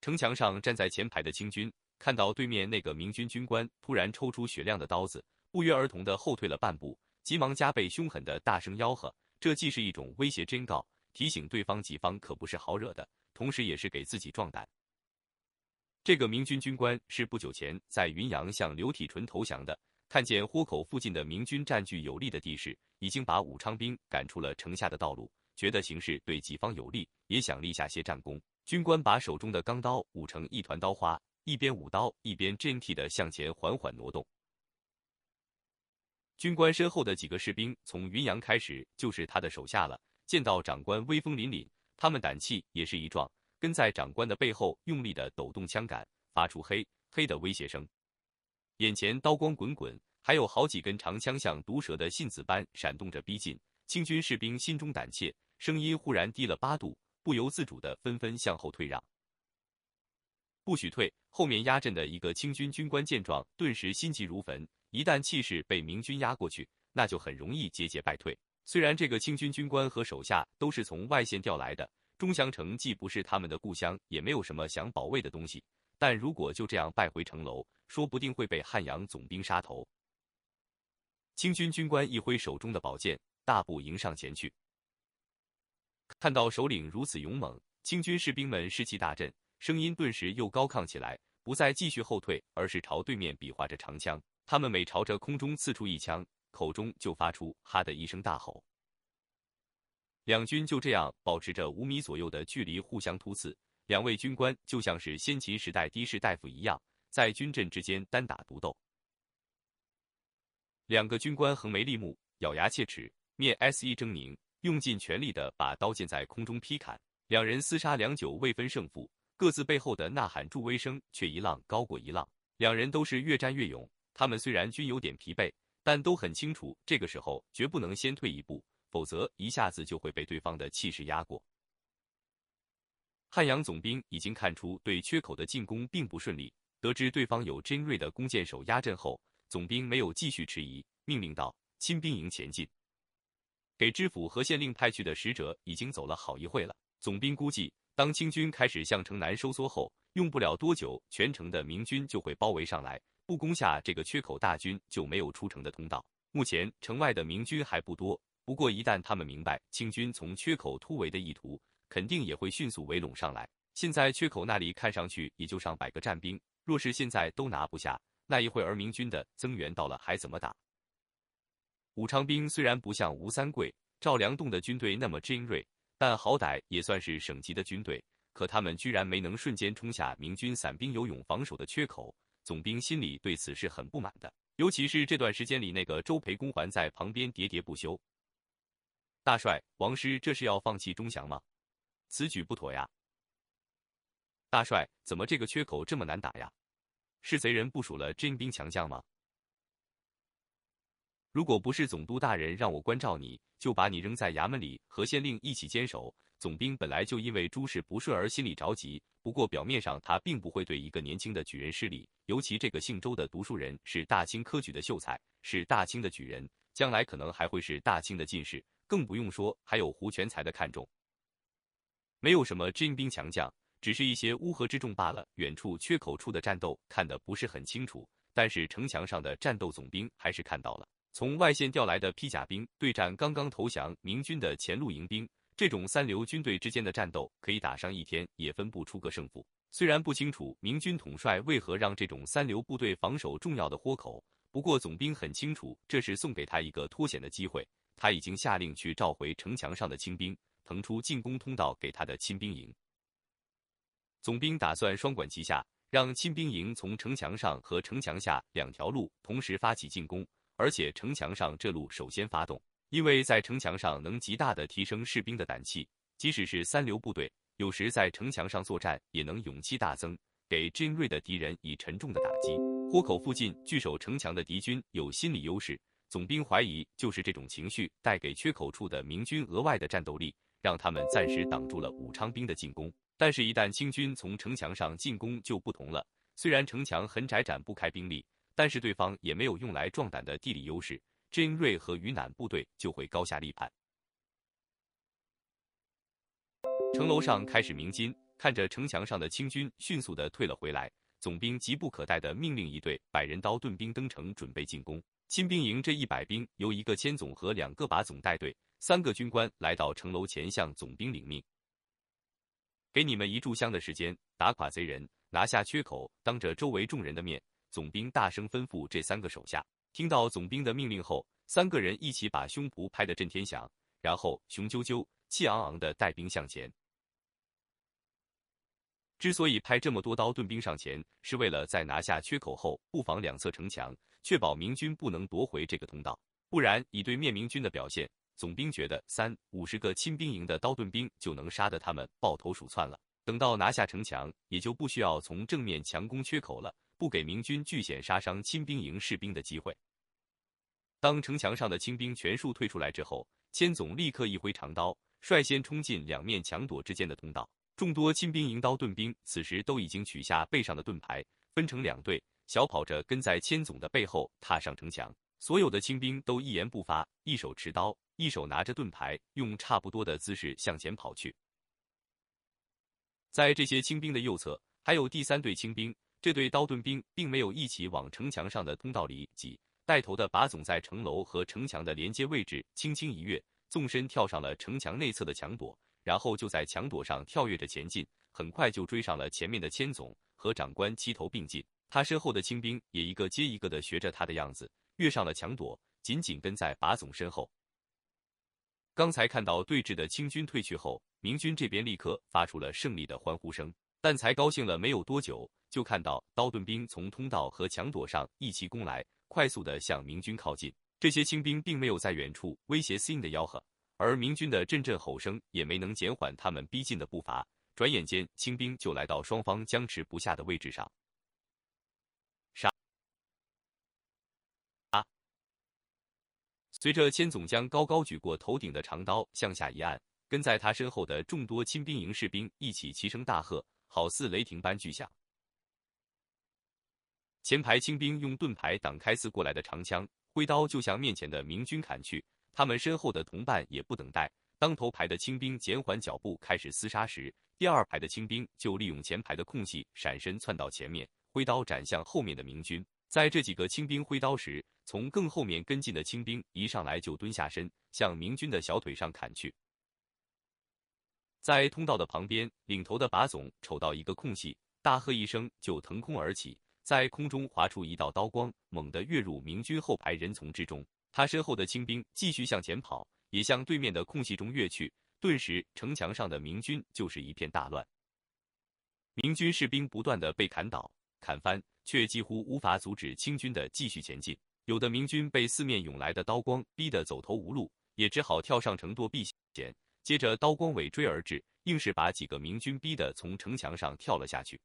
城墙上站在前排的清军看到对面那个明军军官突然抽出雪亮的刀子，不约而同的后退了半步，急忙加倍凶狠的大声吆喝。这既是一种威胁真告，提醒对方己方可不是好惹的，同时也是给自己壮胆。这个明军军官是不久前在云阳向刘体纯投降的，看见豁口附近的明军占据有利的地势，已经把武昌兵赶出了城下的道路，觉得形势对己方有利，也想立下些战功。军官把手中的钢刀舞成一团刀花，一边舞刀一边真替的向前缓缓挪动。军官身后的几个士兵从云阳开始就是他的手下了。见到长官威风凛凛，他们胆气也是一壮，跟在长官的背后用力的抖动枪杆，发出嘿嘿的威胁声。眼前刀光滚滚，还有好几根长枪像毒蛇的信子般闪动着逼近。清军士兵心中胆怯，声音忽然低了八度，不由自主的纷纷向后退让。不许退！后面压阵的一个清军军官见状，顿时心急如焚。一旦气势被明军压过去，那就很容易节节败退。虽然这个清军军官和手下都是从外县调来的，钟祥城既不是他们的故乡，也没有什么想保卫的东西，但如果就这样败回城楼，说不定会被汉阳总兵杀头。清军军官一挥手中的宝剑，大步迎上前去。看到首领如此勇猛，清军士兵们士气大振，声音顿时又高亢起来，不再继续后退，而是朝对面比划着长枪。他们每朝着空中刺出一枪，口中就发出“哈”的一声大吼。两军就这样保持着五米左右的距离互相突刺，两位军官就像是先秦时代的士大夫一样，在军阵之间单打独斗。两个军官横眉立目，咬牙切齿，面 S 一狰狞，用尽全力的把刀剑在空中劈砍。两人厮杀良久，未分胜负，各自背后的呐喊助威声却一浪高过一浪。两人都是越战越勇。他们虽然均有点疲惫，但都很清楚，这个时候绝不能先退一步，否则一下子就会被对方的气势压过。汉阳总兵已经看出对缺口的进攻并不顺利，得知对方有精锐的弓箭手压阵后，总兵没有继续迟疑，命令道：“亲兵营前进。”给知府和县令派去的使者已经走了好一会了。总兵估计，当清军开始向城南收缩后，用不了多久，全城的明军就会包围上来。不攻下这个缺口，大军就没有出城的通道。目前城外的明军还不多，不过一旦他们明白清军从缺口突围的意图，肯定也会迅速围拢上来。现在缺口那里看上去也就上百个战兵，若是现在都拿不下，那一会儿明军的增援到了还怎么打？武昌兵虽然不像吴三桂、赵良栋的军队那么精锐，但好歹也算是省级的军队，可他们居然没能瞬间冲下明军散兵游勇防守的缺口。总兵心里对此是很不满的，尤其是这段时间里，那个周培公还在旁边喋喋不休。大帅，王师这是要放弃钟祥吗？此举不妥呀！大帅，怎么这个缺口这么难打呀？是贼人部署了真兵强将吗？如果不是总督大人让我关照你，就把你扔在衙门里和县令一起坚守。总兵本来就因为诸事不顺而心里着急，不过表面上他并不会对一个年轻的举人失礼，尤其这个姓周的读书人是大清科举的秀才，是大清的举人，将来可能还会是大清的进士，更不用说还有胡全才的看重。没有什么真兵强将，只是一些乌合之众罢了。远处缺口处的战斗看得不是很清楚，但是城墙上的战斗总兵还是看到了，从外线调来的披甲兵对战刚刚投降明军的前路营兵。这种三流军队之间的战斗可以打上一天，也分不出个胜负。虽然不清楚明军统帅为何让这种三流部队防守重要的豁口，不过总兵很清楚，这是送给他一个脱险的机会。他已经下令去召回城墙上的清兵，腾出进攻通道给他的亲兵营。总兵打算双管齐下，让亲兵营从城墙上和城墙下两条路同时发起进攻，而且城墙上这路首先发动。因为在城墙上能极大的提升士兵的胆气，即使是三流部队，有时在城墙上作战也能勇气大增，给精锐的敌人以沉重的打击。豁口附近据守城墙的敌军有心理优势，总兵怀疑就是这种情绪带给缺口处的明军额外的战斗力，让他们暂时挡住了武昌兵的进攻。但是，一旦清军从城墙上进攻就不同了，虽然城墙很窄，展不开兵力，但是对方也没有用来壮胆的地理优势。真锐和云南部队就会高下立判。城楼上开始鸣金，看着城墙上的清军迅速的退了回来，总兵急不可待的命令一队百人刀盾兵登城，准备进攻。亲兵营这一百兵由一个千总和两个把总带队，三个军官来到城楼前向总兵领命：“给你们一炷香的时间，打垮贼人，拿下缺口。”当着周围众人的面，总兵大声吩咐这三个手下。听到总兵的命令后，三个人一起把胸脯拍得震天响，然后雄赳赳、气昂昂的带兵向前。之所以派这么多刀盾兵上前，是为了在拿下缺口后布防两侧城墙。确保明军不能夺回这个通道，不然以对面明军的表现，总兵觉得三五十个亲兵营的刀盾兵就能杀得他们抱头鼠窜了。等到拿下城墙，也就不需要从正面强攻缺口了，不给明军据险杀伤亲兵营士兵的机会。当城墙上的清兵全数退出来之后，千总立刻一挥长刀，率先冲进两面墙垛之间的通道。众多亲兵营刀盾兵此时都已经取下背上的盾牌，分成两队。小跑着跟在千总的背后踏上城墙，所有的清兵都一言不发，一手持刀，一手拿着盾牌，用差不多的姿势向前跑去。在这些清兵的右侧，还有第三队清兵，这队刀盾兵并没有一起往城墙上的通道里挤，带头的把总在城楼和城墙的连接位置轻轻一跃，纵身跳上了城墙内侧的墙垛，然后就在墙垛上跳跃着前进，很快就追上了前面的千总，和长官齐头并进。他身后的清兵也一个接一个的学着他的样子，跃上了墙垛，紧紧跟在把总身后。刚才看到对峙的清军退去后，明军这边立刻发出了胜利的欢呼声。但才高兴了没有多久，就看到刀盾兵从通道和墙垛上一齐攻来，快速的向明军靠近。这些清兵并没有在远处威胁司令的吆喝，而明军的阵阵吼声也没能减缓他们逼近的步伐。转眼间，清兵就来到双方僵持不下的位置上。杀！啊随着千总将高高举过头顶的长刀向下一按，跟在他身后的众多亲兵营士兵一起齐声大喝，好似雷霆般巨响。前排清兵用盾牌挡开刺过来的长枪，挥刀就向面前的明军砍去。他们身后的同伴也不等待，当头排的清兵减缓脚步开始厮杀时，第二排的清兵就利用前排的空隙闪身窜到前面，挥刀斩向后面的明军。在这几个清兵挥刀时，从更后面跟进的清兵一上来就蹲下身，向明军的小腿上砍去。在通道的旁边，领头的把总瞅到一个空隙，大喝一声，就腾空而起，在空中划出一道刀光，猛地跃入明军后排人丛之中。他身后的清兵继续向前跑，也向对面的空隙中跃去。顿时，城墙上的明军就是一片大乱，明军士兵不断的被砍倒、砍翻。却几乎无法阻止清军的继续前进。有的明军被四面涌来的刀光逼得走投无路，也只好跳上城垛避险。接着刀光尾追而至，硬是把几个明军逼得从城墙上跳了下去。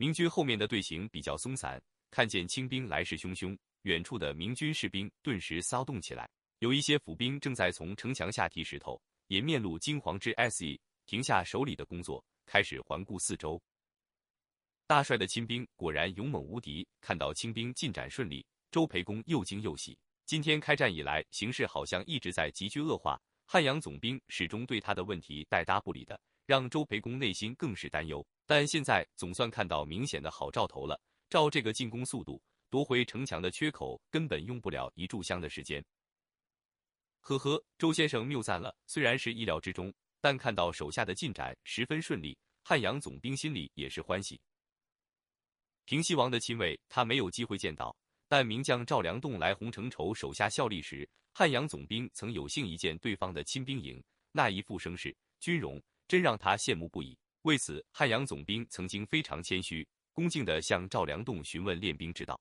明军后面的队形比较松散，看见清兵来势汹汹，远处的明军士兵顿时骚动起来。有一些府兵正在从城墙下提石头，也面露惊惶之色，停下手里的工作，开始环顾四周。大帅的亲兵果然勇猛无敌。看到清兵进展顺利，周培公又惊又喜。今天开战以来，形势好像一直在急剧恶化。汉阳总兵始终对他的问题带搭不理的，让周培公内心更是担忧。但现在总算看到明显的好兆头了。照这个进攻速度，夺回城墙的缺口根本用不了一炷香的时间。呵呵，周先生谬赞了。虽然是意料之中，但看到手下的进展十分顺利，汉阳总兵心里也是欢喜。平西王的亲卫，他没有机会见到。但名将赵良栋来洪承畴手下效力时，汉阳总兵曾有幸一见对方的亲兵营，那一副声势、军容，真让他羡慕不已。为此，汉阳总兵曾经非常谦虚、恭敬地向赵良栋询问练兵之道。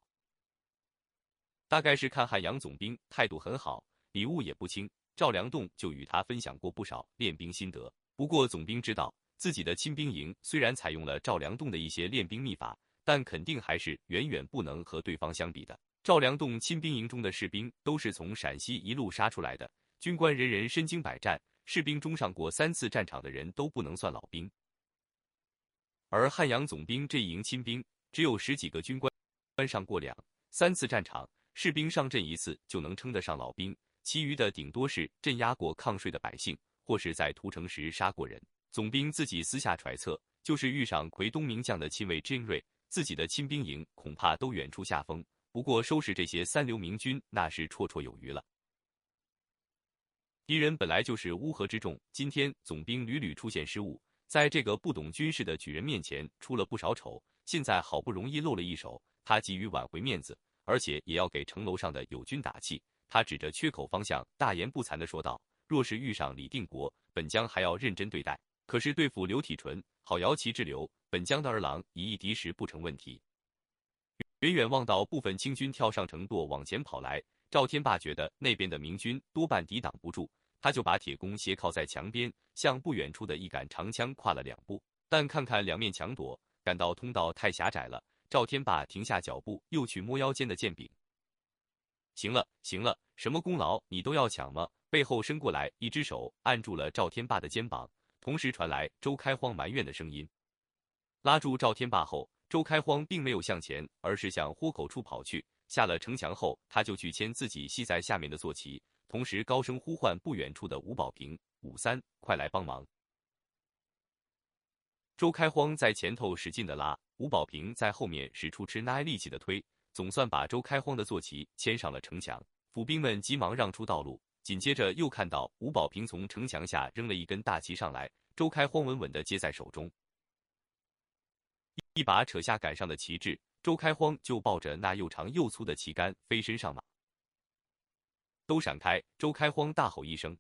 大概是看汉阳总兵态度很好，礼物也不轻，赵良栋就与他分享过不少练兵心得。不过，总兵知道自己的亲兵营虽然采用了赵良栋的一些练兵秘法。但肯定还是远远不能和对方相比的。赵良栋亲兵营中的士兵都是从陕西一路杀出来的，军官人人身经百战，士兵中上过三次战场的人都不能算老兵。而汉阳总兵这一营亲兵只有十几个军官，官上过两三次战场，士兵上阵一次就能称得上老兵，其余的顶多是镇压过抗税的百姓，或是在屠城时杀过人。总兵自己私下揣测，就是遇上奎东名将的亲卫甄瑞，自己的亲兵营恐怕都远处下风。不过收拾这些三流明军，那是绰绰有余了。敌人本来就是乌合之众，今天总兵屡屡出现失误，在这个不懂军事的举人面前出了不少丑。现在好不容易露了一手，他急于挽回面子，而且也要给城楼上的友军打气。他指着缺口方向，大言不惭地说道：“若是遇上李定国，本将还要认真对待；可是对付刘体纯，好摇旗之流，本将的儿郎以一敌十不成问题。”远远望到部分清军跳上城垛往前跑来，赵天霸觉得那边的明军多半抵挡不住，他就把铁弓斜靠在墙边，向不远处的一杆长枪跨了两步。但看看两面墙垛，感到通道太狭窄了，赵天霸停下脚步，又去摸腰间的剑柄。行了，行了，什么功劳你都要抢吗？背后伸过来一只手按住了赵天霸的肩膀，同时传来周开荒埋怨的声音。拉住赵天霸后。周开荒并没有向前，而是向豁口处跑去。下了城墙后，他就去牵自己系在下面的坐骑，同时高声呼唤不远处的吴宝平：“武三，快来帮忙！”周开荒在前头使劲的拉，吴宝平在后面使出吃奶力气的推，总算把周开荒的坐骑牵上了城墙。府兵们急忙让出道路，紧接着又看到吴宝平从城墙下扔了一根大旗上来，周开荒稳稳的接在手中。一把扯下杆上的旗帜，周开荒就抱着那又长又粗的旗杆飞身上马。都闪开！周开荒大吼一声。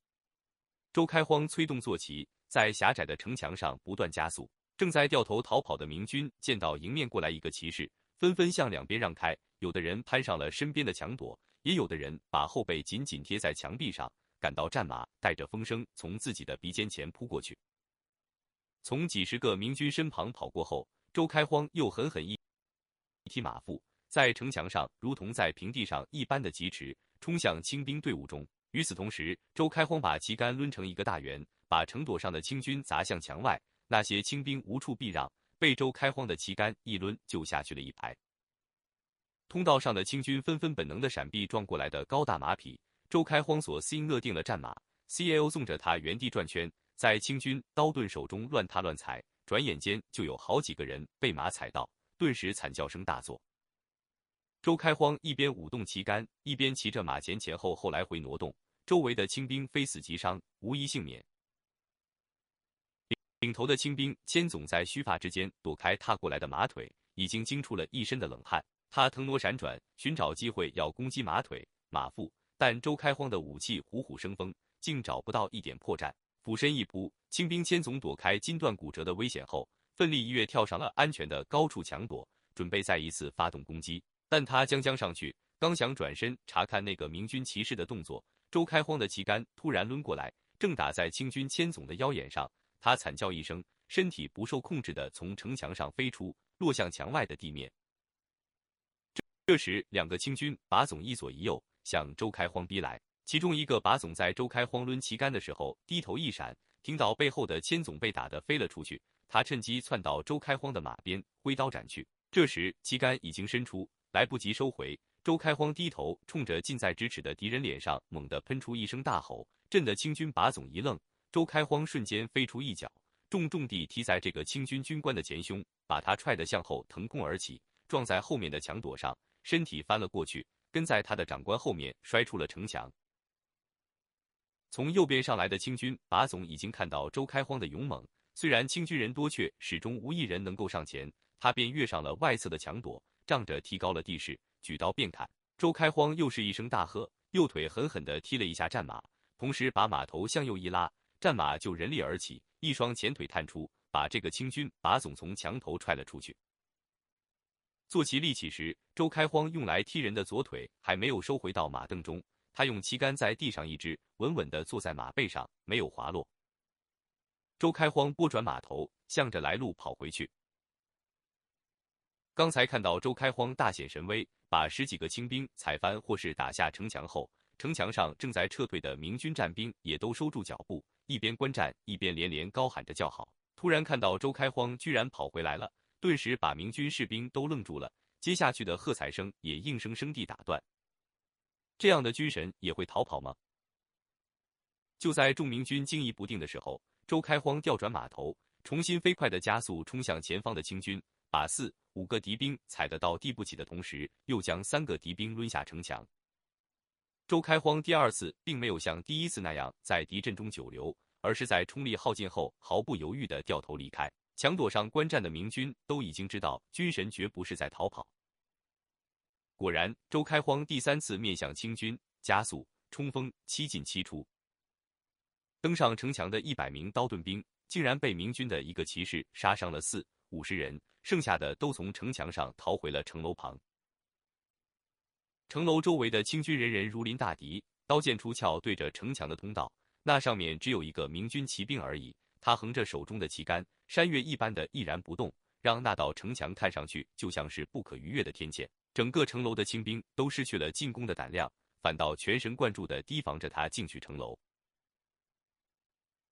周开荒催动坐骑，在狭窄的城墙上不断加速。正在掉头逃跑的明军见到迎面过来一个骑士，纷纷向两边让开。有的人攀上了身边的墙垛，也有的人把后背紧紧贴在墙壁上，赶到战马带着风声从自己的鼻尖前扑过去。从几十个明军身旁跑过后。周开荒又狠狠一踢马腹，在城墙上如同在平地上一般的疾驰，冲向清兵队伍中。与此同时，周开荒把旗杆抡成一个大圆，把城垛上的清军砸向墙外。那些清兵无处避让，被周开荒的旗杆一抡就下去了一排。通道上的清军纷纷本能的闪避撞过来的高大马匹。周开荒所心勒定了战马，C.L. 纵着他原地转圈，在清军刀盾手中乱踏乱踩。转眼间就有好几个人被马踩到，顿时惨叫声大作。周开荒一边舞动旗杆，一边骑着马前前后后来回挪动，周围的清兵非死即伤，无一幸免。领头的清兵千总在须发之间躲开踏过来的马腿，已经惊出了一身的冷汗。他腾挪闪转，寻找机会要攻击马腿、马腹，但周开荒的武器虎虎生风，竟找不到一点破绽。俯身一扑，清兵千总躲开筋断骨折的危险后，奋力一跃跳上了安全的高处墙垛，准备再一次发动攻击。但他将将上去，刚想转身查看那个明军骑士的动作，周开荒的旗杆突然抡过来，正打在清军千总的腰眼上。他惨叫一声，身体不受控制的从城墙上飞出，落向墙外的地面。这这时，两个清军把总一左一右向周开荒逼来。其中一个把总在周开荒抡旗杆的时候低头一闪，听到背后的千总被打得飞了出去，他趁机窜到周开荒的马边，挥刀斩去。这时旗杆已经伸出，来不及收回。周开荒低头冲着近在咫尺的敌人脸上猛地喷出一声大吼，震得清军把总一愣。周开荒瞬间飞出一脚，重重地踢在这个清军军官的前胸，把他踹得向后腾空而起，撞在后面的墙垛上，身体翻了过去，跟在他的长官后面摔出了城墙。从右边上来的清军把总已经看到周开荒的勇猛，虽然清军人多，却始终无一人能够上前。他便跃上了外侧的墙垛，仗着提高了地势，举刀便砍。周开荒又是一声大喝，右腿狠狠地踢了一下战马，同时把马头向右一拉，战马就人立而起，一双前腿探出，把这个清军把总从墙头踹了出去。坐骑立起时，周开荒用来踢人的左腿还没有收回到马镫中。他用旗杆在地上一支，稳稳地坐在马背上，没有滑落。周开荒拨转马头，向着来路跑回去。刚才看到周开荒大显神威，把十几个清兵踩翻或是打下城墙后，城墙上正在撤退的明军战兵也都收住脚步，一边观战一边连连高喊着叫好。突然看到周开荒居然跑回来了，顿时把明军士兵都愣住了，接下去的喝彩声也硬生生地打断。这样的军神也会逃跑吗？就在众明军惊疑不定的时候，周开荒调转马头，重新飞快的加速冲向前方的清军，把四五个敌兵踩得到地不起的同时，又将三个敌兵抡下城墙。周开荒第二次并没有像第一次那样在敌阵中久留，而是在冲力耗尽后毫不犹豫的掉头离开。墙垛上观战的明军都已经知道，军神绝不是在逃跑。果然，周开荒第三次面向清军加速冲锋，七进七出。登上城墙的一百名刀盾兵，竟然被明军的一个骑士杀伤了四五十人，剩下的都从城墙上逃回了城楼旁。城楼周围的清军人人如临大敌，刀剑出鞘对着城墙的通道，那上面只有一个明军骑兵而已。他横着手中的旗杆，山岳一般的毅然不动，让那道城墙看上去就像是不可逾越的天堑。整个城楼的清兵都失去了进攻的胆量，反倒全神贯注地提防着他进去城楼。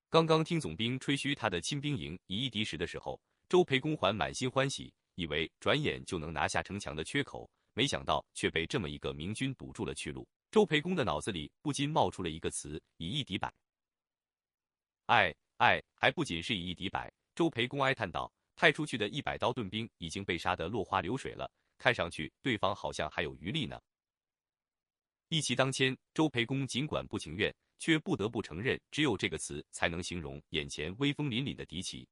刚刚听总兵吹嘘他的亲兵营以一敌十的时候，周培公还满心欢喜，以为转眼就能拿下城墙的缺口，没想到却被这么一个明军堵住了去路。周培公的脑子里不禁冒出了一个词：以一敌百。哎哎，还不仅是以一敌百。周培公哀叹道：“派出去的一百刀盾兵已经被杀得落花流水了，看上去对方好像还有余力呢。”一骑当千，周培公尽管不情愿。却不得不承认，只有这个词才能形容眼前威风凛凛的敌骑。